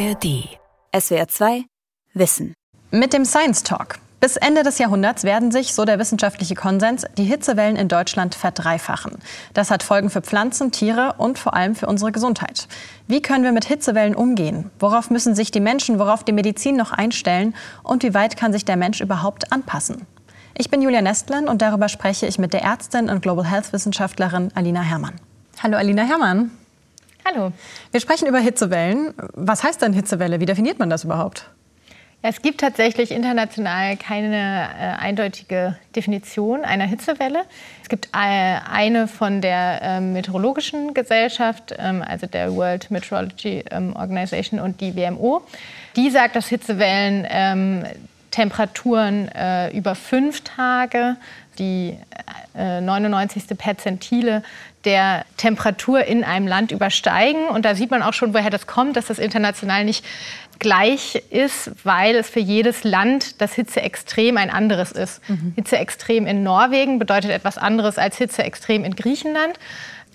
ARD. SWR 2 Wissen. Mit dem Science Talk. Bis Ende des Jahrhunderts werden sich, so der wissenschaftliche Konsens, die Hitzewellen in Deutschland verdreifachen. Das hat Folgen für Pflanzen, Tiere und vor allem für unsere Gesundheit. Wie können wir mit Hitzewellen umgehen? Worauf müssen sich die Menschen, worauf die Medizin noch einstellen? Und wie weit kann sich der Mensch überhaupt anpassen? Ich bin Julia Nestlin und darüber spreche ich mit der Ärztin und Global Health Wissenschaftlerin Alina Herrmann. Hallo Alina Herrmann. Hallo. Wir sprechen über Hitzewellen. Was heißt denn Hitzewelle? Wie definiert man das überhaupt? Es gibt tatsächlich international keine äh, eindeutige Definition einer Hitzewelle. Es gibt äh, eine von der äh, Meteorologischen Gesellschaft, ähm, also der World Meteorology ähm, Organization und die WMO. Die sagt, dass Hitzewellen ähm, Temperaturen äh, über fünf Tage, die 99. Äh, Perzentile der Temperatur in einem Land übersteigen. Und da sieht man auch schon, woher das kommt, dass das international nicht gleich ist, weil es für jedes Land das Hitzeextrem ein anderes ist. Mhm. Hitzeextrem in Norwegen bedeutet etwas anderes als Hitzeextrem in Griechenland.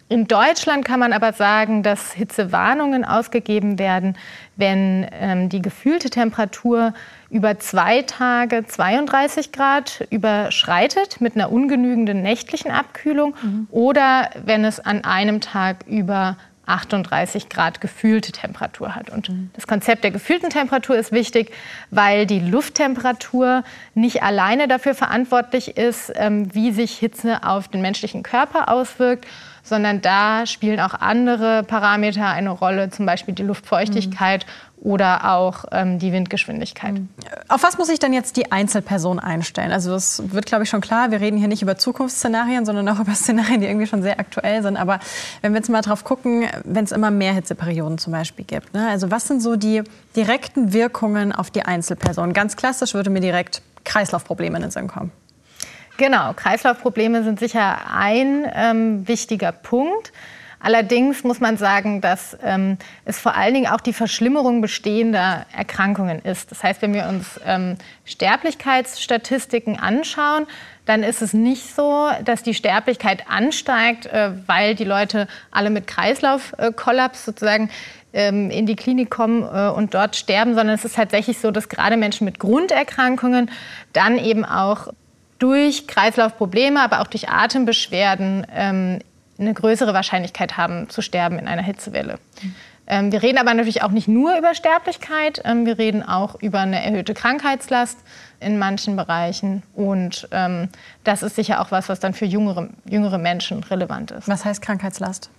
In Deutschland kann man aber sagen, dass Hitzewarnungen ausgegeben werden, wenn ähm, die gefühlte Temperatur über zwei Tage 32 Grad überschreitet mit einer ungenügenden nächtlichen Abkühlung mhm. oder wenn es an einem Tag über 38 Grad gefühlte Temperatur hat. Und mhm. das Konzept der gefühlten Temperatur ist wichtig, weil die Lufttemperatur nicht alleine dafür verantwortlich ist, ähm, wie sich Hitze auf den menschlichen Körper auswirkt, sondern da spielen auch andere Parameter eine Rolle, zum Beispiel die Luftfeuchtigkeit mhm. oder auch ähm, die Windgeschwindigkeit. Mhm. Auf was muss sich dann jetzt die Einzelperson einstellen? Also das wird, glaube ich, schon klar. Wir reden hier nicht über Zukunftsszenarien, sondern auch über Szenarien, die irgendwie schon sehr aktuell sind. Aber wenn wir jetzt mal drauf gucken, wenn es immer mehr Hitzeperioden zum Beispiel gibt. Ne? Also was sind so die direkten Wirkungen auf die Einzelperson? Ganz klassisch würde mir direkt Kreislaufprobleme in den Sinn kommen. Genau, Kreislaufprobleme sind sicher ein ähm, wichtiger Punkt. Allerdings muss man sagen, dass ähm, es vor allen Dingen auch die Verschlimmerung bestehender Erkrankungen ist. Das heißt, wenn wir uns ähm, Sterblichkeitsstatistiken anschauen, dann ist es nicht so, dass die Sterblichkeit ansteigt, äh, weil die Leute alle mit Kreislaufkollaps sozusagen ähm, in die Klinik kommen äh, und dort sterben, sondern es ist tatsächlich so, dass gerade Menschen mit Grunderkrankungen dann eben auch durch Kreislaufprobleme, aber auch durch Atembeschwerden ähm, eine größere Wahrscheinlichkeit haben zu sterben in einer Hitzewelle. Ähm, wir reden aber natürlich auch nicht nur über Sterblichkeit, ähm, wir reden auch über eine erhöhte Krankheitslast in manchen Bereichen. Und ähm, das ist sicher auch was, was dann für jüngere, jüngere Menschen relevant ist. Was heißt Krankheitslast?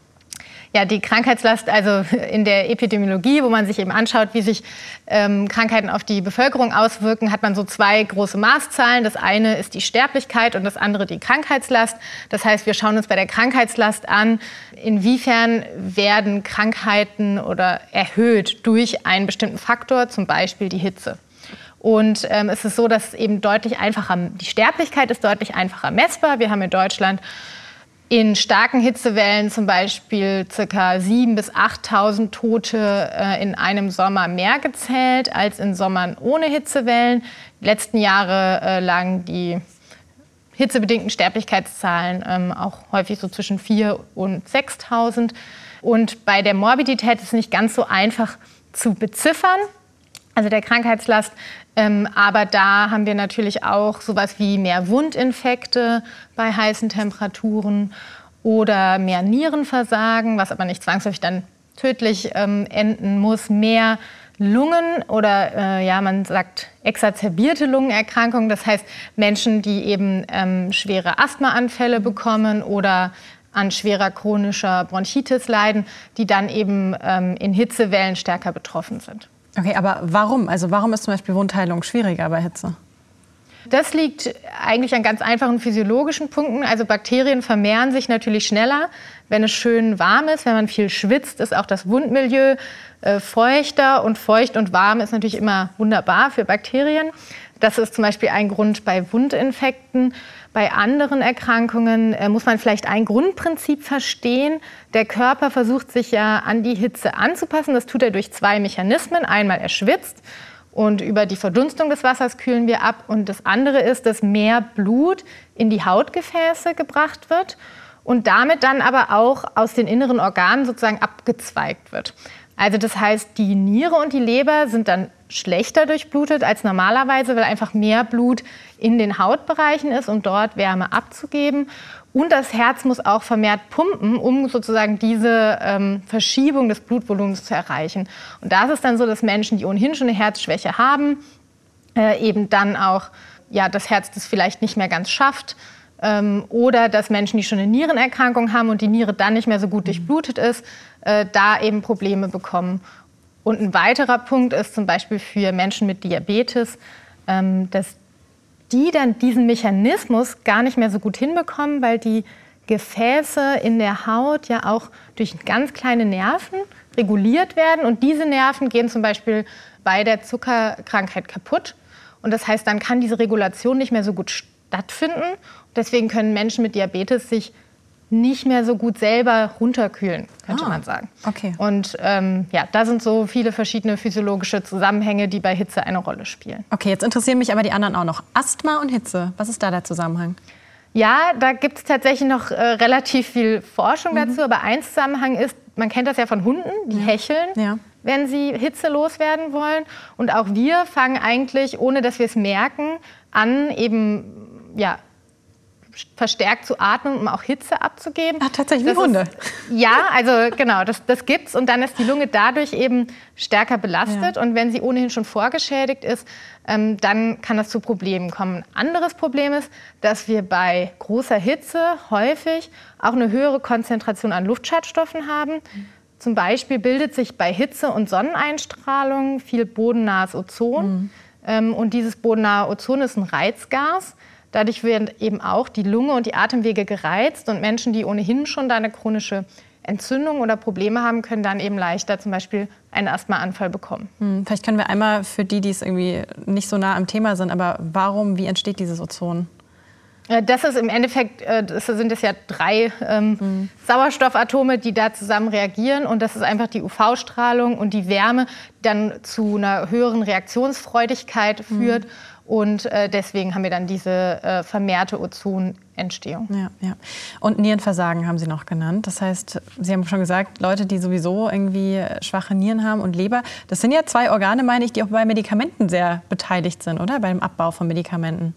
Ja, die Krankheitslast, also in der Epidemiologie, wo man sich eben anschaut, wie sich ähm, Krankheiten auf die Bevölkerung auswirken, hat man so zwei große Maßzahlen. Das eine ist die Sterblichkeit und das andere die Krankheitslast. Das heißt, wir schauen uns bei der Krankheitslast an, inwiefern werden Krankheiten oder erhöht durch einen bestimmten Faktor, zum Beispiel die Hitze. Und ähm, es ist so, dass eben deutlich einfacher, die Sterblichkeit ist deutlich einfacher messbar. Wir haben in Deutschland in starken Hitzewellen zum Beispiel ca. 7.000 bis 8.000 Tote äh, in einem Sommer mehr gezählt als in Sommern ohne Hitzewellen. Die letzten Jahre äh, lagen die hitzebedingten Sterblichkeitszahlen ähm, auch häufig so zwischen 4.000 und 6.000. Und bei der Morbidität ist es nicht ganz so einfach zu beziffern also der Krankheitslast. Ähm, aber da haben wir natürlich auch sowas wie mehr Wundinfekte bei heißen Temperaturen oder mehr Nierenversagen, was aber nicht zwangsläufig dann tödlich ähm, enden muss, mehr Lungen oder äh, ja, man sagt exacerbierte Lungenerkrankungen, das heißt Menschen, die eben ähm, schwere Asthmaanfälle bekommen oder an schwerer chronischer Bronchitis leiden, die dann eben ähm, in Hitzewellen stärker betroffen sind. Okay, aber warum? Also warum ist zum Beispiel Wundheilung schwieriger bei Hitze? Das liegt eigentlich an ganz einfachen physiologischen Punkten. Also Bakterien vermehren sich natürlich schneller, wenn es schön warm ist. Wenn man viel schwitzt, ist auch das Wundmilieu äh, feuchter. Und feucht und warm ist natürlich immer wunderbar für Bakterien. Das ist zum Beispiel ein Grund bei Wundinfekten. Bei anderen Erkrankungen äh, muss man vielleicht ein Grundprinzip verstehen. Der Körper versucht sich ja an die Hitze anzupassen. Das tut er durch zwei Mechanismen. Einmal er schwitzt und über die Verdunstung des Wassers kühlen wir ab. Und das andere ist, dass mehr Blut in die Hautgefäße gebracht wird. und damit dann aber auch aus den inneren Organen sozusagen abgezweigt wird. Also das heißt, die Niere und die Leber sind dann schlechter durchblutet als normalerweise, weil einfach mehr Blut in den Hautbereichen ist, um dort Wärme abzugeben. Und das Herz muss auch vermehrt pumpen, um sozusagen diese ähm, Verschiebung des Blutvolumens zu erreichen. Und da ist es dann so, dass Menschen, die ohnehin schon eine Herzschwäche haben, äh, eben dann auch ja, das Herz das vielleicht nicht mehr ganz schafft. Ähm, oder dass Menschen, die schon eine Nierenerkrankung haben und die Niere dann nicht mehr so gut durchblutet ist, äh, da eben Probleme bekommen. Und ein weiterer Punkt ist zum Beispiel für Menschen mit Diabetes, ähm, dass die dann diesen Mechanismus gar nicht mehr so gut hinbekommen, weil die Gefäße in der Haut ja auch durch ganz kleine Nerven reguliert werden. Und diese Nerven gehen zum Beispiel bei der Zuckerkrankheit kaputt. Und das heißt, dann kann diese Regulation nicht mehr so gut stattfinden. Deswegen können Menschen mit Diabetes sich nicht mehr so gut selber runterkühlen, könnte ah, man sagen. Okay. Und ähm, ja, da sind so viele verschiedene physiologische Zusammenhänge, die bei Hitze eine Rolle spielen. Okay, jetzt interessieren mich aber die anderen auch noch. Asthma und Hitze, was ist da der Zusammenhang? Ja, da gibt es tatsächlich noch äh, relativ viel Forschung mhm. dazu. Aber ein Zusammenhang ist, man kennt das ja von Hunden, die ja. hecheln, ja. wenn sie Hitze loswerden wollen. Und auch wir fangen eigentlich, ohne dass wir es merken, an, eben ja, verstärkt zu atmen, um auch Hitze abzugeben. Ach, tatsächlich, wie Hunde. Ist, ja, also genau, das, das es. Und dann ist die Lunge dadurch eben stärker belastet. Ja. Und wenn sie ohnehin schon vorgeschädigt ist, ähm, dann kann das zu Problemen kommen. Ein anderes Problem ist, dass wir bei großer Hitze häufig auch eine höhere Konzentration an Luftschadstoffen haben. Mhm. Zum Beispiel bildet sich bei Hitze und Sonneneinstrahlung viel bodennahes Ozon. Mhm. Ähm, und dieses bodennahe Ozon ist ein Reizgas. Dadurch werden eben auch die Lunge und die Atemwege gereizt und Menschen, die ohnehin schon da eine chronische Entzündung oder Probleme haben, können dann eben leichter zum Beispiel einen Asthmaanfall bekommen. Hm, vielleicht können wir einmal für die, die es irgendwie nicht so nah am Thema sind, aber warum, wie entsteht dieses Ozon? Äh, das ist im Endeffekt, äh, das sind es ja drei ähm, mhm. Sauerstoffatome, die da zusammen reagieren. Und das ist einfach die UV-Strahlung und die Wärme, die dann zu einer höheren Reaktionsfreudigkeit führt. Mhm. Und äh, deswegen haben wir dann diese äh, vermehrte Ozonentstehung. Ja, ja. Und Nierenversagen haben Sie noch genannt. Das heißt, Sie haben schon gesagt, Leute, die sowieso irgendwie schwache Nieren haben und Leber, das sind ja zwei Organe, meine ich, die auch bei Medikamenten sehr beteiligt sind, oder? Beim Abbau von Medikamenten.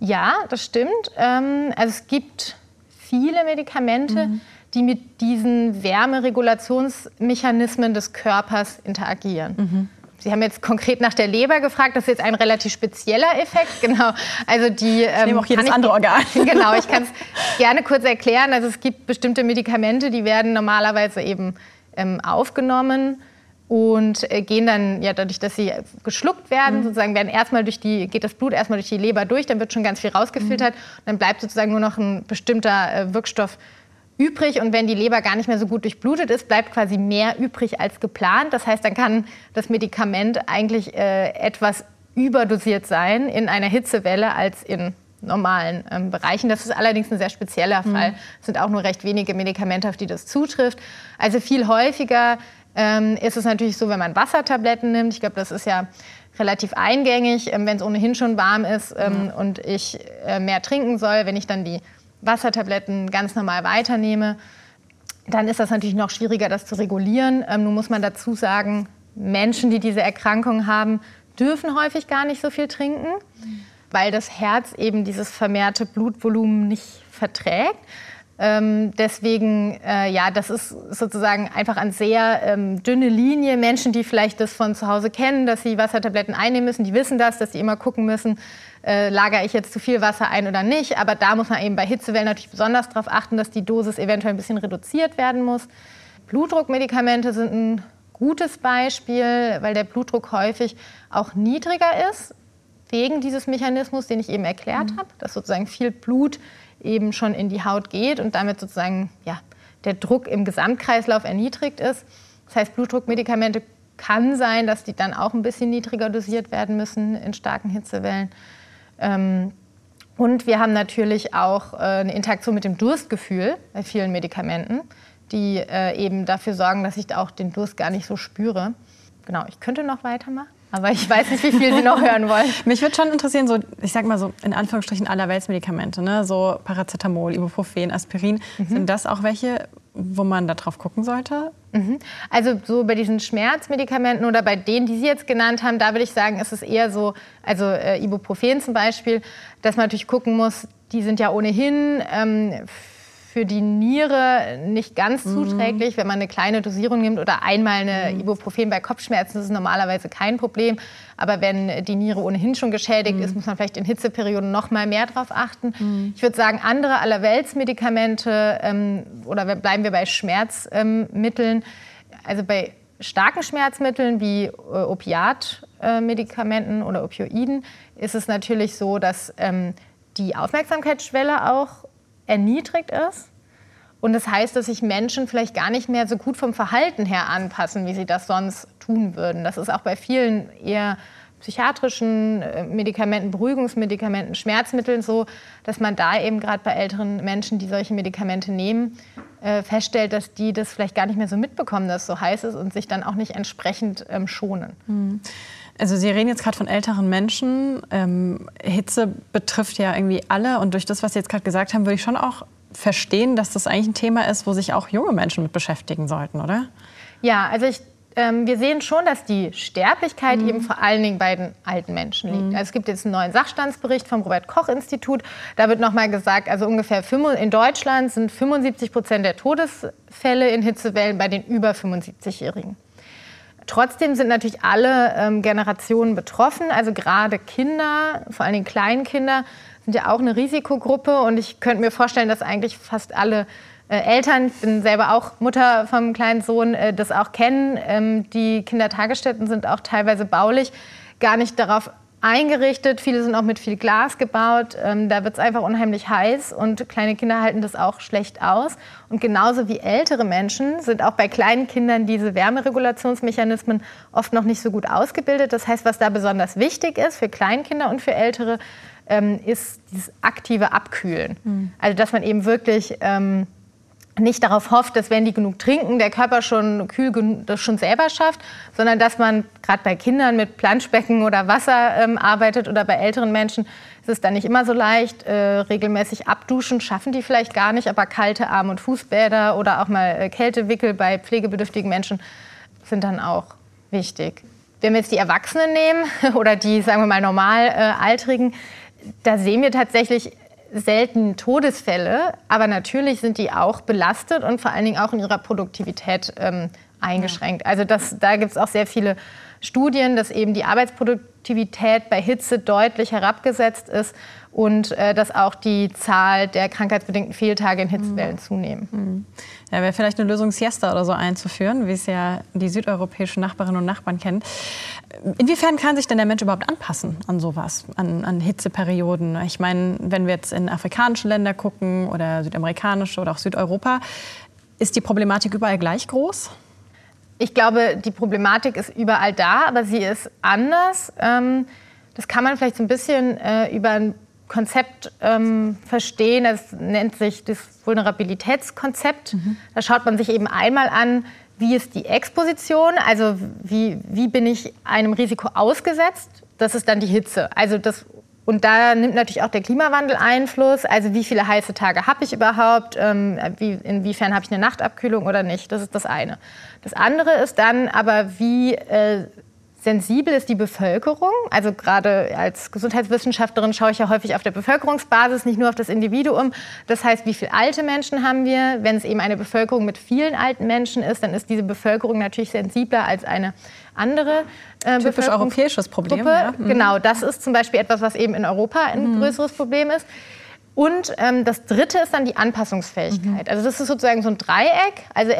Ja, das stimmt. Ähm, also es gibt viele Medikamente, mhm. die mit diesen Wärmeregulationsmechanismen des Körpers interagieren. Mhm. Sie haben jetzt konkret nach der Leber gefragt. Das ist jetzt ein relativ spezieller Effekt. Genau. Also die. Ich nehme ähm, auch jedes andere Organ. Genau. Ich kann es gerne kurz erklären. Also es gibt bestimmte Medikamente, die werden normalerweise eben ähm, aufgenommen und äh, gehen dann ja dadurch, dass sie geschluckt werden, mhm. sozusagen werden erstmal durch die geht das Blut erstmal durch die Leber durch, dann wird schon ganz viel rausgefiltert, mhm. dann bleibt sozusagen nur noch ein bestimmter äh, Wirkstoff übrig und wenn die Leber gar nicht mehr so gut durchblutet ist, bleibt quasi mehr übrig als geplant. Das heißt, dann kann das Medikament eigentlich äh, etwas überdosiert sein in einer Hitzewelle als in normalen ähm, Bereichen. Das ist allerdings ein sehr spezieller mhm. Fall. Es sind auch nur recht wenige Medikamente, auf die das zutrifft. Also viel häufiger ähm, ist es natürlich so, wenn man Wassertabletten nimmt. Ich glaube, das ist ja relativ eingängig, ähm, wenn es ohnehin schon warm ist ähm, ja. und ich äh, mehr trinken soll. Wenn ich dann die Wassertabletten ganz normal weiternehme, dann ist das natürlich noch schwieriger, das zu regulieren. Ähm, nun muss man dazu sagen, Menschen, die diese Erkrankung haben, dürfen häufig gar nicht so viel trinken, weil das Herz eben dieses vermehrte Blutvolumen nicht verträgt. Ähm, deswegen, äh, ja, das ist sozusagen einfach eine sehr ähm, dünne Linie. Menschen, die vielleicht das von zu Hause kennen, dass sie Wassertabletten einnehmen müssen, die wissen das, dass sie immer gucken müssen, äh, lagere ich jetzt zu viel Wasser ein oder nicht. Aber da muss man eben bei Hitzewellen natürlich besonders darauf achten, dass die Dosis eventuell ein bisschen reduziert werden muss. Blutdruckmedikamente sind ein gutes Beispiel, weil der Blutdruck häufig auch niedriger ist, wegen dieses Mechanismus, den ich eben erklärt mhm. habe, dass sozusagen viel Blut eben schon in die Haut geht und damit sozusagen ja, der Druck im Gesamtkreislauf erniedrigt ist. Das heißt, Blutdruckmedikamente kann sein, dass die dann auch ein bisschen niedriger dosiert werden müssen in starken Hitzewellen. Ähm, und wir haben natürlich auch äh, eine Interaktion mit dem Durstgefühl bei vielen Medikamenten, die äh, eben dafür sorgen, dass ich auch den Durst gar nicht so spüre. Genau, ich könnte noch weitermachen. Aber ich weiß nicht, wie viel Sie noch hören wollen. Mich würde schon interessieren, so, ich sag mal so in Anführungsstrichen allerweltsmedikamente, ne? so Paracetamol, Ibuprofen, Aspirin. Mhm. Sind das auch welche, wo man da drauf gucken sollte? Mhm. Also so bei diesen Schmerzmedikamenten oder bei denen, die Sie jetzt genannt haben, da würde ich sagen, ist es eher so, also äh, Ibuprofen zum Beispiel, dass man natürlich gucken muss, die sind ja ohnehin ähm, für die Niere nicht ganz mhm. zuträglich, wenn man eine kleine Dosierung nimmt oder einmal eine mhm. Ibuprofen bei Kopfschmerzen, das ist normalerweise kein Problem. Aber wenn die Niere ohnehin schon geschädigt mhm. ist, muss man vielleicht in Hitzeperioden noch mal mehr darauf achten. Mhm. Ich würde sagen, andere Allerweltsmedikamente ähm, oder bleiben wir bei Schmerzmitteln, also bei starken Schmerzmitteln wie äh, Opiatmedikamenten oder Opioiden ist es natürlich so, dass ähm, die Aufmerksamkeitsschwelle auch erniedrigt ist. Und das heißt, dass sich Menschen vielleicht gar nicht mehr so gut vom Verhalten her anpassen, wie sie das sonst tun würden. Das ist auch bei vielen eher psychiatrischen äh, Medikamenten, Beruhigungsmedikamenten, Schmerzmitteln so, dass man da eben gerade bei älteren Menschen, die solche Medikamente nehmen, äh, feststellt, dass die das vielleicht gar nicht mehr so mitbekommen, dass es so heiß ist und sich dann auch nicht entsprechend ähm, schonen. Mhm. Also Sie reden jetzt gerade von älteren Menschen. Ähm, Hitze betrifft ja irgendwie alle. Und durch das, was Sie jetzt gerade gesagt haben, würde ich schon auch verstehen, dass das eigentlich ein Thema ist, wo sich auch junge Menschen mit beschäftigen sollten, oder? Ja, also ich, ähm, wir sehen schon, dass die Sterblichkeit mhm. eben vor allen Dingen bei den alten Menschen liegt. Mhm. Also es gibt jetzt einen neuen Sachstandsbericht vom Robert-Koch-Institut. Da wird nochmal gesagt, also ungefähr in Deutschland sind 75 Prozent der Todesfälle in Hitzewellen bei den über 75-Jährigen. Trotzdem sind natürlich alle ähm, Generationen betroffen, also gerade Kinder, vor allem Dingen Kleinkinder, sind ja auch eine Risikogruppe. Und ich könnte mir vorstellen, dass eigentlich fast alle äh, Eltern, ich bin selber auch Mutter vom kleinen Sohn, äh, das auch kennen. Ähm, die Kindertagesstätten sind auch teilweise baulich gar nicht darauf eingerichtet. Viele sind auch mit viel Glas gebaut. Ähm, da wird es einfach unheimlich heiß und kleine Kinder halten das auch schlecht aus. Und genauso wie ältere Menschen sind auch bei kleinen Kindern diese Wärmeregulationsmechanismen oft noch nicht so gut ausgebildet. Das heißt, was da besonders wichtig ist für Kleinkinder und für Ältere, ähm, ist dieses aktive Abkühlen. Mhm. Also dass man eben wirklich ähm, nicht darauf hofft, dass wenn die genug trinken, der Körper schon kühl das schon selber schafft, sondern dass man gerade bei Kindern mit Planschbecken oder Wasser ähm, arbeitet oder bei älteren Menschen ist es dann nicht immer so leicht. Äh, regelmäßig abduschen schaffen die vielleicht gar nicht, aber kalte Arm- und Fußbäder oder auch mal äh, Kältewickel bei pflegebedürftigen Menschen sind dann auch wichtig. Wenn wir jetzt die Erwachsenen nehmen oder die, sagen wir mal, normal äh, Altrigen, da sehen wir tatsächlich selten Todesfälle, aber natürlich sind die auch belastet und vor allen Dingen auch in ihrer Produktivität ähm, eingeschränkt. Also das, da gibt es auch sehr viele Studien, dass eben die Arbeitsproduktivität bei Hitze deutlich herabgesetzt ist und äh, dass auch die Zahl der krankheitsbedingten Fehltage in Hitzewellen mhm. zunehmen. Mhm. Ja, wäre vielleicht eine Lösung, Siesta oder so einzuführen, wie es ja die südeuropäischen Nachbarinnen und Nachbarn kennen. Inwiefern kann sich denn der Mensch überhaupt anpassen an sowas, an, an Hitzeperioden? Ich meine, wenn wir jetzt in afrikanische Länder gucken oder südamerikanische oder auch Südeuropa, ist die Problematik überall gleich groß? Ich glaube, die Problematik ist überall da, aber sie ist anders. Ähm, das kann man vielleicht so ein bisschen äh, über ein Konzept ähm, verstehen. Das nennt sich das Vulnerabilitätskonzept. Mhm. Da schaut man sich eben einmal an, wie ist die Exposition, also wie, wie bin ich einem Risiko ausgesetzt. Das ist dann die Hitze. Also das, und da nimmt natürlich auch der Klimawandel Einfluss. Also wie viele heiße Tage habe ich überhaupt? Ähm, wie, inwiefern habe ich eine Nachtabkühlung oder nicht? Das ist das eine. Das andere ist dann aber, wie äh, sensibel ist die Bevölkerung. Also gerade als Gesundheitswissenschaftlerin schaue ich ja häufig auf der Bevölkerungsbasis, nicht nur auf das Individuum. Das heißt, wie viele alte Menschen haben wir? Wenn es eben eine Bevölkerung mit vielen alten Menschen ist, dann ist diese Bevölkerung natürlich sensibler als eine andere äh, Typisch europäisches Problem. Ja. Mhm. Genau, das ist zum Beispiel etwas, was eben in Europa ein mhm. größeres Problem ist. Und ähm, das Dritte ist dann die Anpassungsfähigkeit. Mhm. Also das ist sozusagen so ein Dreieck. Also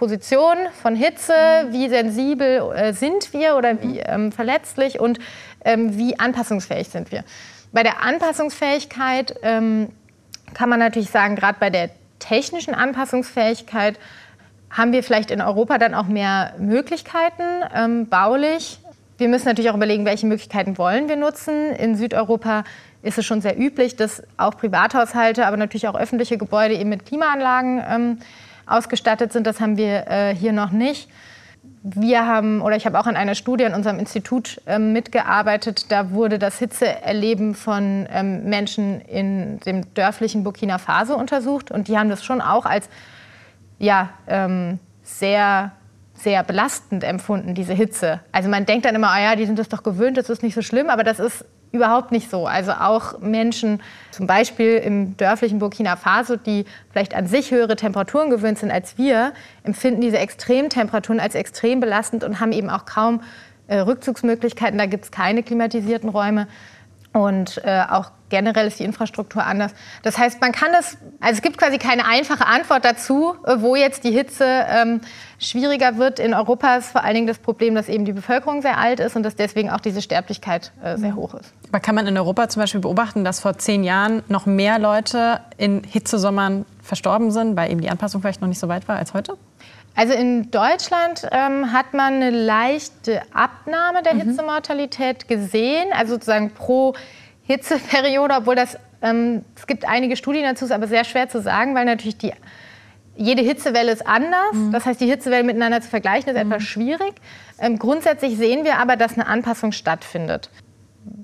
Position von Hitze, mhm. wie sensibel äh, sind wir oder wie ähm, verletzlich und ähm, wie anpassungsfähig sind wir. Bei der Anpassungsfähigkeit ähm, kann man natürlich sagen, gerade bei der technischen Anpassungsfähigkeit haben wir vielleicht in Europa dann auch mehr Möglichkeiten ähm, baulich. Wir müssen natürlich auch überlegen, welche Möglichkeiten wollen wir nutzen. In Südeuropa ist es schon sehr üblich, dass auch Privathaushalte, aber natürlich auch öffentliche Gebäude eben mit Klimaanlagen ähm, ausgestattet sind. Das haben wir äh, hier noch nicht. wir haben, oder ich habe auch an einer Studie in unserem Institut ähm, mitgearbeitet, da wurde das Hitzeerleben von ähm, Menschen in dem dörflichen Burkina Faso untersucht und die haben das schon auch als ja, ähm, sehr, sehr belastend empfunden, diese Hitze. Also man denkt dann immer, ah ja, die sind das doch gewöhnt, das ist nicht so schlimm, aber das ist überhaupt nicht so. Also auch Menschen, zum Beispiel im dörflichen Burkina Faso, die vielleicht an sich höhere Temperaturen gewöhnt sind als wir, empfinden diese Extremtemperaturen als extrem belastend und haben eben auch kaum äh, Rückzugsmöglichkeiten. Da gibt es keine klimatisierten Räume. Und äh, auch generell ist die Infrastruktur anders. Das heißt, man kann das, also es gibt quasi keine einfache Antwort dazu, äh, wo jetzt die Hitze ähm, schwieriger wird. In Europa ist vor allen Dingen das Problem, dass eben die Bevölkerung sehr alt ist und dass deswegen auch diese Sterblichkeit äh, sehr hoch ist. Aber kann man in Europa zum Beispiel beobachten, dass vor zehn Jahren noch mehr Leute in Hitzesommern verstorben sind, weil eben die Anpassung vielleicht noch nicht so weit war als heute? Also in Deutschland ähm, hat man eine leichte Abnahme der mhm. Hitzemortalität gesehen, also sozusagen pro Hitzeperiode, obwohl das, ähm, es gibt einige Studien dazu, ist aber sehr schwer zu sagen, weil natürlich die, jede Hitzewelle ist anders. Mhm. Das heißt, die Hitzewellen miteinander zu vergleichen, ist mhm. etwas schwierig. Ähm, grundsätzlich sehen wir aber, dass eine Anpassung stattfindet.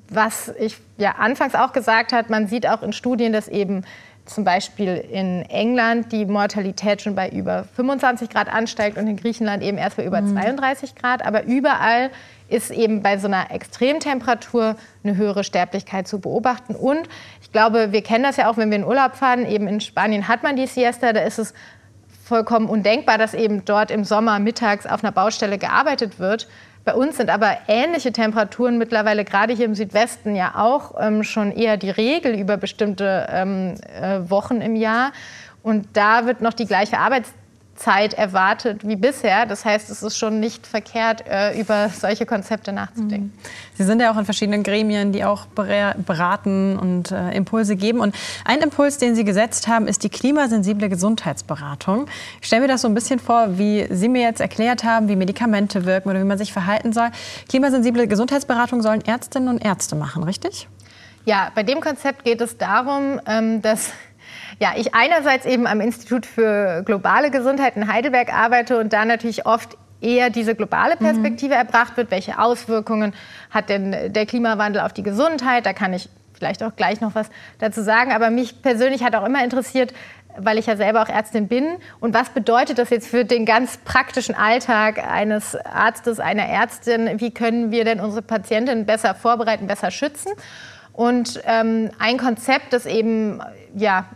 Was ich ja anfangs auch gesagt habe, man sieht auch in Studien, dass eben zum Beispiel in England die Mortalität schon bei über 25 Grad ansteigt und in Griechenland eben erst bei über mhm. 32 Grad. Aber überall ist eben bei so einer Extremtemperatur eine höhere Sterblichkeit zu beobachten. Und ich glaube, wir kennen das ja auch, wenn wir in Urlaub fahren. Eben in Spanien hat man die Siesta, da ist es vollkommen undenkbar, dass eben dort im Sommer mittags auf einer Baustelle gearbeitet wird. Bei uns sind aber ähnliche Temperaturen mittlerweile gerade hier im Südwesten ja auch ähm, schon eher die Regel über bestimmte ähm, äh, Wochen im Jahr. Und da wird noch die gleiche Arbeitszeit Zeit erwartet wie bisher. Das heißt, es ist schon nicht verkehrt, äh, über solche Konzepte nachzudenken. Mhm. Sie sind ja auch in verschiedenen Gremien, die auch beraten und äh, Impulse geben. Und ein Impuls, den Sie gesetzt haben, ist die klimasensible Gesundheitsberatung. Ich stelle mir das so ein bisschen vor, wie Sie mir jetzt erklärt haben, wie Medikamente wirken oder wie man sich verhalten soll. Klimasensible Gesundheitsberatung sollen Ärztinnen und Ärzte machen, richtig? Ja, bei dem Konzept geht es darum, ähm, dass ja, ich einerseits eben am Institut für globale Gesundheit in Heidelberg arbeite und da natürlich oft eher diese globale Perspektive mhm. erbracht wird. Welche Auswirkungen hat denn der Klimawandel auf die Gesundheit? Da kann ich vielleicht auch gleich noch was dazu sagen. Aber mich persönlich hat auch immer interessiert, weil ich ja selber auch Ärztin bin. Und was bedeutet das jetzt für den ganz praktischen Alltag eines Arztes, einer Ärztin? Wie können wir denn unsere Patientinnen besser vorbereiten, besser schützen? Und ähm, ein Konzept, das eben ja,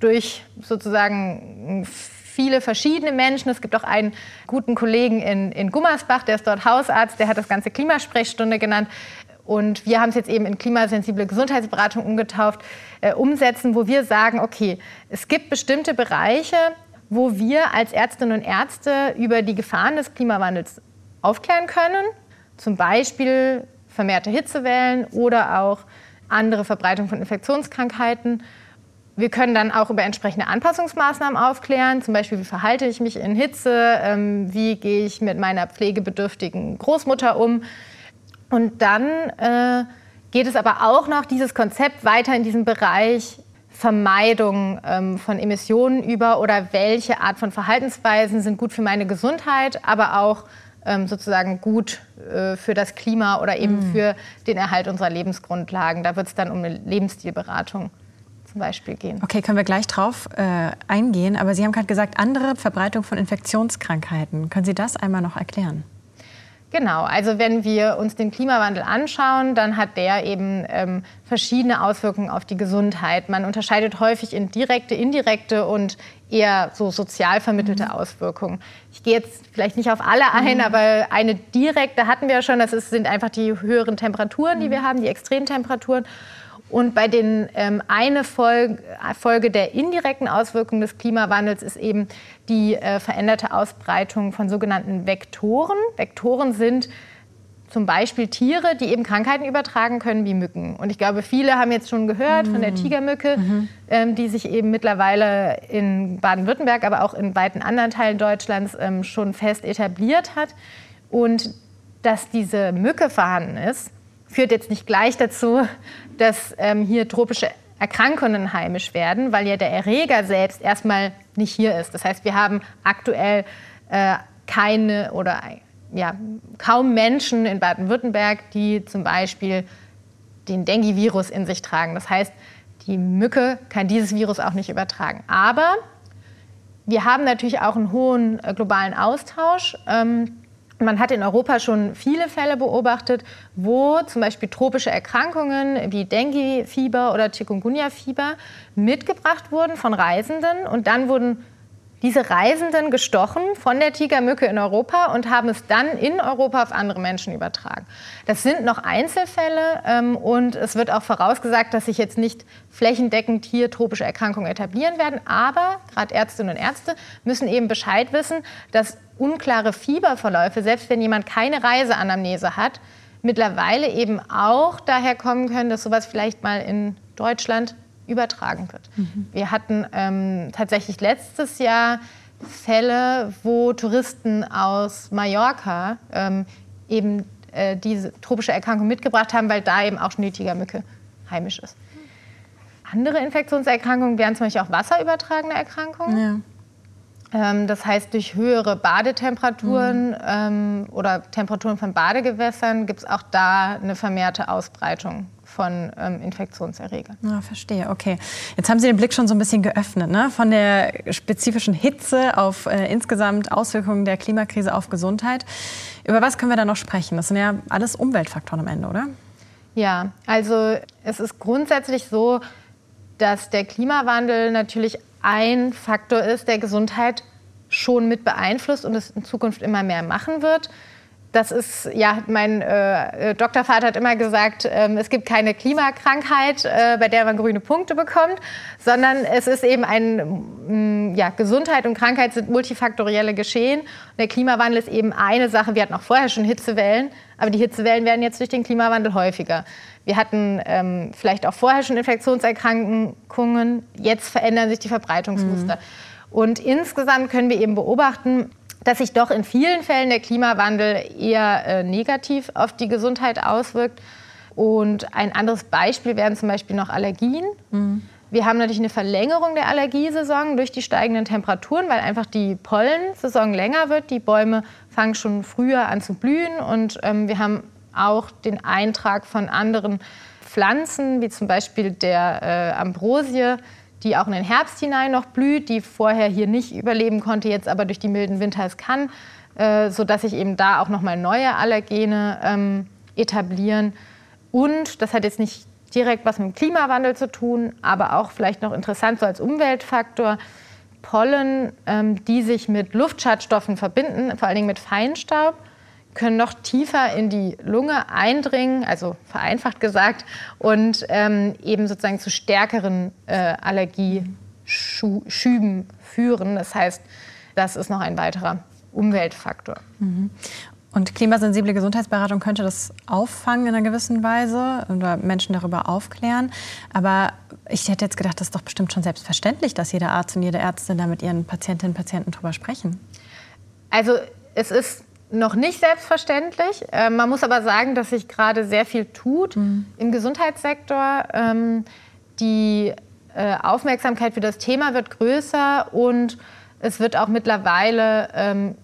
durch sozusagen viele verschiedene Menschen. Es gibt auch einen guten Kollegen in, in Gummersbach, der ist dort Hausarzt, der hat das Ganze Klimasprechstunde genannt. Und wir haben es jetzt eben in klimasensible Gesundheitsberatung umgetauft, äh, umsetzen, wo wir sagen, okay, es gibt bestimmte Bereiche, wo wir als Ärztinnen und Ärzte über die Gefahren des Klimawandels aufklären können. Zum Beispiel vermehrte Hitzewellen oder auch andere Verbreitung von Infektionskrankheiten. Wir können dann auch über entsprechende Anpassungsmaßnahmen aufklären, zum Beispiel, wie verhalte ich mich in Hitze, ähm, wie gehe ich mit meiner pflegebedürftigen Großmutter um. Und dann äh, geht es aber auch noch dieses Konzept weiter in diesem Bereich Vermeidung ähm, von Emissionen über oder welche Art von Verhaltensweisen sind gut für meine Gesundheit, aber auch ähm, sozusagen gut äh, für das Klima oder eben mm. für den Erhalt unserer Lebensgrundlagen. Da wird es dann um eine Lebensstilberatung zum Beispiel gehen. Okay, können wir gleich drauf äh, eingehen. Aber Sie haben gerade gesagt, andere Verbreitung von Infektionskrankheiten. Können Sie das einmal noch erklären? Genau, also wenn wir uns den Klimawandel anschauen, dann hat der eben ähm, verschiedene Auswirkungen auf die Gesundheit. Man unterscheidet häufig in direkte, indirekte und eher so sozial vermittelte mhm. Auswirkungen. Ich gehe jetzt vielleicht nicht auf alle ein, mhm. aber eine direkte hatten wir ja schon, das ist, sind einfach die höheren Temperaturen, die mhm. wir haben, die Extremtemperaturen. Und bei den ähm, eine Folge, Folge, der indirekten Auswirkungen des Klimawandels ist eben die äh, veränderte Ausbreitung von sogenannten Vektoren. Vektoren sind zum Beispiel Tiere, die eben Krankheiten übertragen können, wie Mücken. Und ich glaube, viele haben jetzt schon gehört von der mhm. Tigermücke, mhm. ähm, die sich eben mittlerweile in Baden-Württemberg, aber auch in weiten anderen Teilen Deutschlands ähm, schon fest etabliert hat. Und dass diese Mücke vorhanden ist, führt jetzt nicht gleich dazu, dass ähm, hier tropische Erkrankungen heimisch werden, weil ja der Erreger selbst erstmal nicht hier ist. Das heißt, wir haben aktuell äh, keine oder ja, kaum Menschen in Baden-Württemberg, die zum Beispiel den Dengue-Virus in sich tragen. Das heißt, die Mücke kann dieses Virus auch nicht übertragen. Aber wir haben natürlich auch einen hohen äh, globalen Austausch. Ähm, man hat in Europa schon viele Fälle beobachtet, wo zum Beispiel tropische Erkrankungen wie Dengue-Fieber oder Chikungunya-Fieber mitgebracht wurden von Reisenden und dann wurden diese Reisenden gestochen von der Tigermücke in Europa und haben es dann in Europa auf andere Menschen übertragen. Das sind noch Einzelfälle ähm, und es wird auch vorausgesagt, dass sich jetzt nicht flächendeckend hier tropische Erkrankungen etablieren werden. Aber gerade Ärztinnen und Ärzte müssen eben Bescheid wissen, dass unklare Fieberverläufe, selbst wenn jemand keine Reiseanamnese hat, mittlerweile eben auch daher kommen können, dass sowas vielleicht mal in Deutschland übertragen wird. Mhm. Wir hatten ähm, tatsächlich letztes Jahr Fälle, wo Touristen aus Mallorca ähm, eben äh, diese tropische Erkrankung mitgebracht haben, weil da eben auch schon die Tigermücke heimisch ist. Andere Infektionserkrankungen wären zum Beispiel auch wasserübertragene Erkrankungen. Ja. Ähm, das heißt, durch höhere Badetemperaturen mhm. ähm, oder Temperaturen von Badegewässern gibt es auch da eine vermehrte Ausbreitung von ähm, Infektionserregern. Ja, verstehe, okay. Jetzt haben Sie den Blick schon so ein bisschen geöffnet, ne? von der spezifischen Hitze auf äh, insgesamt Auswirkungen der Klimakrise auf Gesundheit. Über was können wir da noch sprechen? Das sind ja alles Umweltfaktoren am Ende, oder? Ja, also es ist grundsätzlich so, dass der Klimawandel natürlich ein Faktor ist, der Gesundheit schon mit beeinflusst und es in Zukunft immer mehr machen wird das ist, ja, mein äh, Doktorvater hat immer gesagt, äh, es gibt keine Klimakrankheit, äh, bei der man grüne Punkte bekommt, sondern es ist eben ein, mh, mm, ja, Gesundheit und Krankheit sind multifaktorielle Geschehen. Und der Klimawandel ist eben eine Sache. Wir hatten auch vorher schon Hitzewellen, aber die Hitzewellen werden jetzt durch den Klimawandel häufiger. Wir hatten ähm, vielleicht auch vorher schon Infektionserkrankungen, jetzt verändern sich die Verbreitungsmuster. Mhm. Und insgesamt können wir eben beobachten, dass sich doch in vielen Fällen der Klimawandel eher äh, negativ auf die Gesundheit auswirkt. Und ein anderes Beispiel wären zum Beispiel noch Allergien. Mhm. Wir haben natürlich eine Verlängerung der Allergiesaison durch die steigenden Temperaturen, weil einfach die Pollensaison länger wird. Die Bäume fangen schon früher an zu blühen und ähm, wir haben auch den Eintrag von anderen Pflanzen, wie zum Beispiel der äh, Ambrosie, die auch in den Herbst hinein noch blüht, die vorher hier nicht überleben konnte, jetzt aber durch die milden Winter es kann, äh, sodass sich eben da auch nochmal neue Allergene ähm, etablieren. Und das hat jetzt nicht direkt was mit dem Klimawandel zu tun, aber auch vielleicht noch interessant so als Umweltfaktor. Pollen, ähm, die sich mit Luftschadstoffen verbinden, vor allen Dingen mit Feinstaub, können noch tiefer in die Lunge eindringen, also vereinfacht gesagt, und ähm, eben sozusagen zu stärkeren äh, Allergieschüben führen. Das heißt, das ist noch ein weiterer Umweltfaktor. Mhm. Und klimasensible Gesundheitsberatung könnte das auffangen in einer gewissen Weise oder Menschen darüber aufklären. Aber ich hätte jetzt gedacht, das ist doch bestimmt schon selbstverständlich, dass jeder Arzt und jede Ärztin da mit ihren Patientinnen und Patienten drüber sprechen. Also es ist noch nicht selbstverständlich. Ähm, man muss aber sagen, dass sich gerade sehr viel tut mhm. im Gesundheitssektor. Ähm, die äh, Aufmerksamkeit für das Thema wird größer und es wird auch mittlerweile ähm,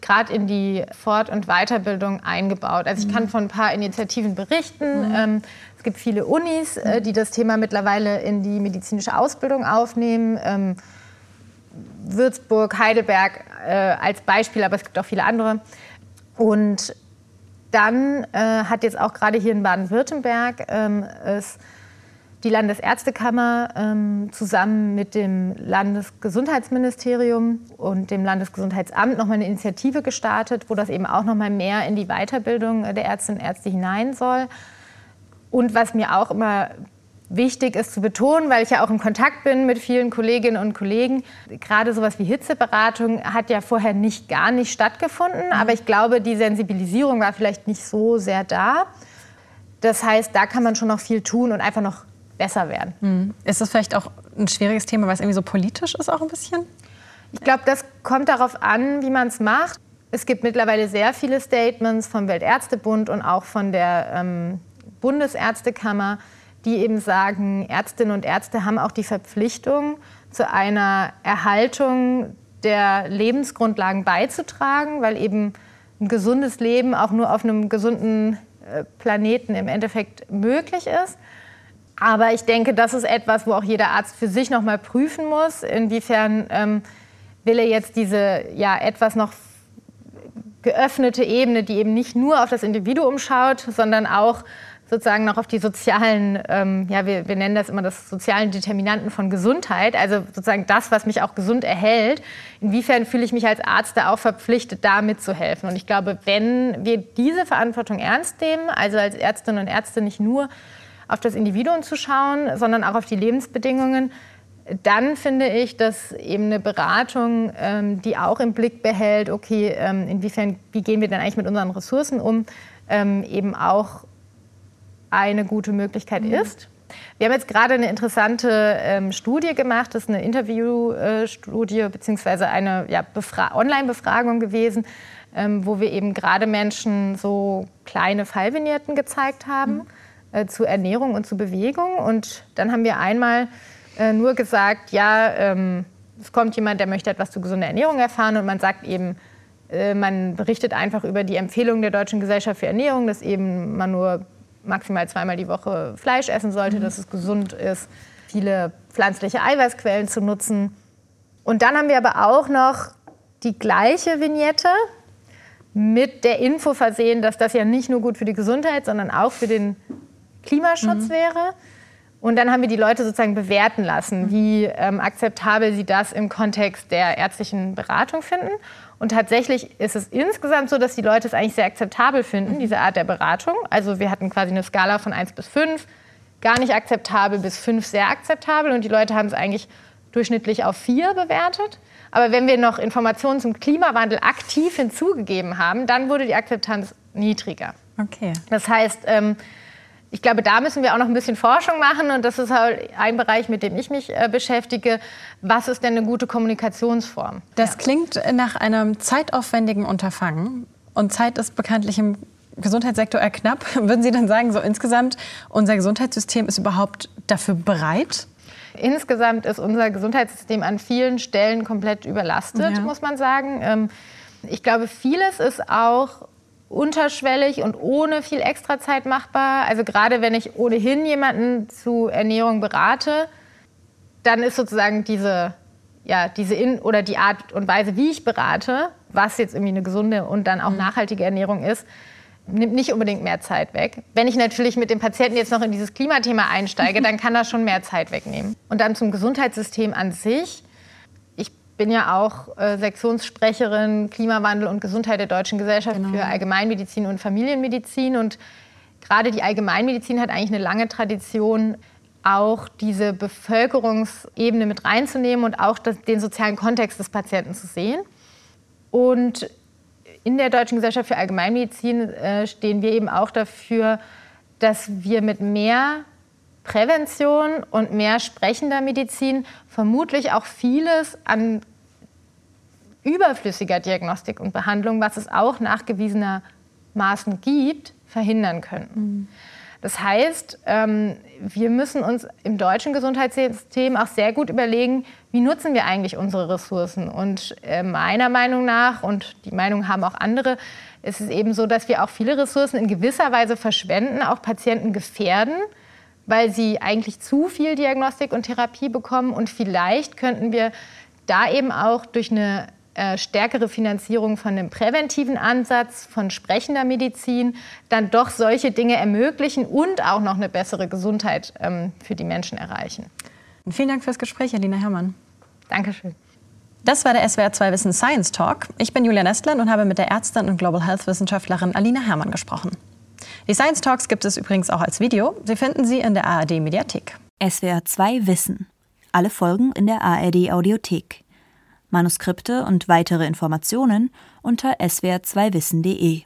gerade in die Fort- und Weiterbildung eingebaut. Also ich kann mhm. von ein paar Initiativen berichten. Mhm. Ähm, es gibt viele Unis, äh, die das Thema mittlerweile in die medizinische Ausbildung aufnehmen. Würzburg, Heidelberg äh, als Beispiel, aber es gibt auch viele andere. Und dann äh, hat jetzt auch gerade hier in Baden-Württemberg ähm, die Landesärztekammer ähm, zusammen mit dem Landesgesundheitsministerium und dem Landesgesundheitsamt nochmal eine Initiative gestartet, wo das eben auch nochmal mehr in die Weiterbildung der Ärztinnen und Ärzte hinein soll. Und was mir auch immer wichtig ist zu betonen, weil ich ja auch in Kontakt bin mit vielen Kolleginnen und Kollegen. Gerade sowas wie Hitzeberatung hat ja vorher nicht gar nicht stattgefunden, mhm. aber ich glaube, die Sensibilisierung war vielleicht nicht so sehr da. Das heißt, da kann man schon noch viel tun und einfach noch besser werden. Mhm. Ist das vielleicht auch ein schwieriges Thema, weil es irgendwie so politisch ist auch ein bisschen? Ich glaube, das kommt darauf an, wie man es macht. Es gibt mittlerweile sehr viele Statements vom Weltärztebund und auch von der ähm, Bundesärztekammer, die eben sagen, Ärztinnen und Ärzte haben auch die Verpflichtung zu einer Erhaltung der Lebensgrundlagen beizutragen, weil eben ein gesundes Leben auch nur auf einem gesunden äh, Planeten im Endeffekt möglich ist. Aber ich denke, das ist etwas, wo auch jeder Arzt für sich noch mal prüfen muss, inwiefern ähm, will er jetzt diese ja etwas noch geöffnete Ebene, die eben nicht nur auf das Individuum schaut, sondern auch sozusagen noch auf die sozialen, ähm, ja, wir, wir nennen das immer das sozialen Determinanten von Gesundheit, also sozusagen das, was mich auch gesund erhält. Inwiefern fühle ich mich als Arzt da auch verpflichtet, da mitzuhelfen? Und ich glaube, wenn wir diese Verantwortung ernst nehmen, also als Ärztinnen und Ärzte nicht nur auf das Individuum zu schauen, sondern auch auf die Lebensbedingungen, dann finde ich, dass eben eine Beratung, ähm, die auch im Blick behält, okay, ähm, inwiefern, wie gehen wir denn eigentlich mit unseren Ressourcen um, ähm, eben auch eine gute Möglichkeit mhm. ist. Wir haben jetzt gerade eine interessante ähm, Studie gemacht, das ist eine Interviewstudie äh, beziehungsweise eine ja, Online-Befragung gewesen, ähm, wo wir eben gerade Menschen so kleine Fallvignetten gezeigt haben mhm. äh, zu Ernährung und zu Bewegung. Und dann haben wir einmal äh, nur gesagt, ja, ähm, es kommt jemand, der möchte etwas zu gesunder Ernährung erfahren und man sagt eben, äh, man berichtet einfach über die Empfehlungen der Deutschen Gesellschaft für Ernährung, dass eben man nur maximal zweimal die Woche Fleisch essen sollte, mhm. dass es gesund ist, viele pflanzliche Eiweißquellen zu nutzen. Und dann haben wir aber auch noch die gleiche Vignette mit der Info versehen, dass das ja nicht nur gut für die Gesundheit, sondern auch für den Klimaschutz mhm. wäre. Und dann haben wir die Leute sozusagen bewerten lassen, wie ähm, akzeptabel sie das im Kontext der ärztlichen Beratung finden. Und tatsächlich ist es insgesamt so, dass die Leute es eigentlich sehr akzeptabel finden, diese Art der Beratung. Also wir hatten quasi eine Skala von 1 bis 5, gar nicht akzeptabel bis 5 sehr akzeptabel. Und die Leute haben es eigentlich durchschnittlich auf 4 bewertet. Aber wenn wir noch Informationen zum Klimawandel aktiv hinzugegeben haben, dann wurde die Akzeptanz niedriger. Okay. Das heißt, ähm, ich glaube, da müssen wir auch noch ein bisschen Forschung machen und das ist halt ein Bereich, mit dem ich mich äh, beschäftige. Was ist denn eine gute Kommunikationsform? Das ja. klingt nach einem zeitaufwendigen Unterfangen und Zeit ist bekanntlich im Gesundheitssektor eher knapp. Würden Sie dann sagen, so insgesamt, unser Gesundheitssystem ist überhaupt dafür bereit? Insgesamt ist unser Gesundheitssystem an vielen Stellen komplett überlastet, ja. muss man sagen. Ähm, ich glaube, vieles ist auch unterschwellig und ohne viel Extrazeit machbar. Also gerade wenn ich ohnehin jemanden zu Ernährung berate, dann ist sozusagen diese, ja, diese in oder die Art und Weise, wie ich berate, was jetzt irgendwie eine gesunde und dann auch mhm. nachhaltige Ernährung ist, nimmt nicht unbedingt mehr Zeit weg. Wenn ich natürlich mit dem Patienten jetzt noch in dieses Klimathema einsteige, dann kann das schon mehr Zeit wegnehmen. Und dann zum Gesundheitssystem an sich bin ja auch äh, Sektionssprecherin Klimawandel und Gesundheit der Deutschen Gesellschaft genau. für Allgemeinmedizin und Familienmedizin. Und gerade die Allgemeinmedizin hat eigentlich eine lange Tradition, auch diese Bevölkerungsebene mit reinzunehmen und auch das, den sozialen Kontext des Patienten zu sehen. Und in der Deutschen Gesellschaft für Allgemeinmedizin äh, stehen wir eben auch dafür, dass wir mit mehr Prävention und mehr sprechender Medizin vermutlich auch vieles an überflüssiger Diagnostik und Behandlung, was es auch nachgewiesenermaßen gibt, verhindern können. Mhm. Das heißt, ähm, wir müssen uns im deutschen Gesundheitssystem auch sehr gut überlegen, wie nutzen wir eigentlich unsere Ressourcen. Und äh, meiner Meinung nach, und die Meinung haben auch andere, ist es eben so, dass wir auch viele Ressourcen in gewisser Weise verschwenden, auch Patienten gefährden weil sie eigentlich zu viel Diagnostik und Therapie bekommen. Und vielleicht könnten wir da eben auch durch eine äh, stärkere Finanzierung von einem präventiven Ansatz, von sprechender Medizin, dann doch solche Dinge ermöglichen und auch noch eine bessere Gesundheit ähm, für die Menschen erreichen. vielen Dank fürs Gespräch, Alina Herrmann. Dankeschön. Das war der SWR 2 Wissen Science Talk. Ich bin Julia Nestland und habe mit der Ärztin und Global Health Wissenschaftlerin Alina Herrmann gesprochen. Die Science Talks gibt es übrigens auch als Video. Sie finden sie in der ARD Mediathek. SWR 2 Wissen. Alle Folgen in der ARD Audiothek. Manuskripte und weitere Informationen unter swr2wissen.de.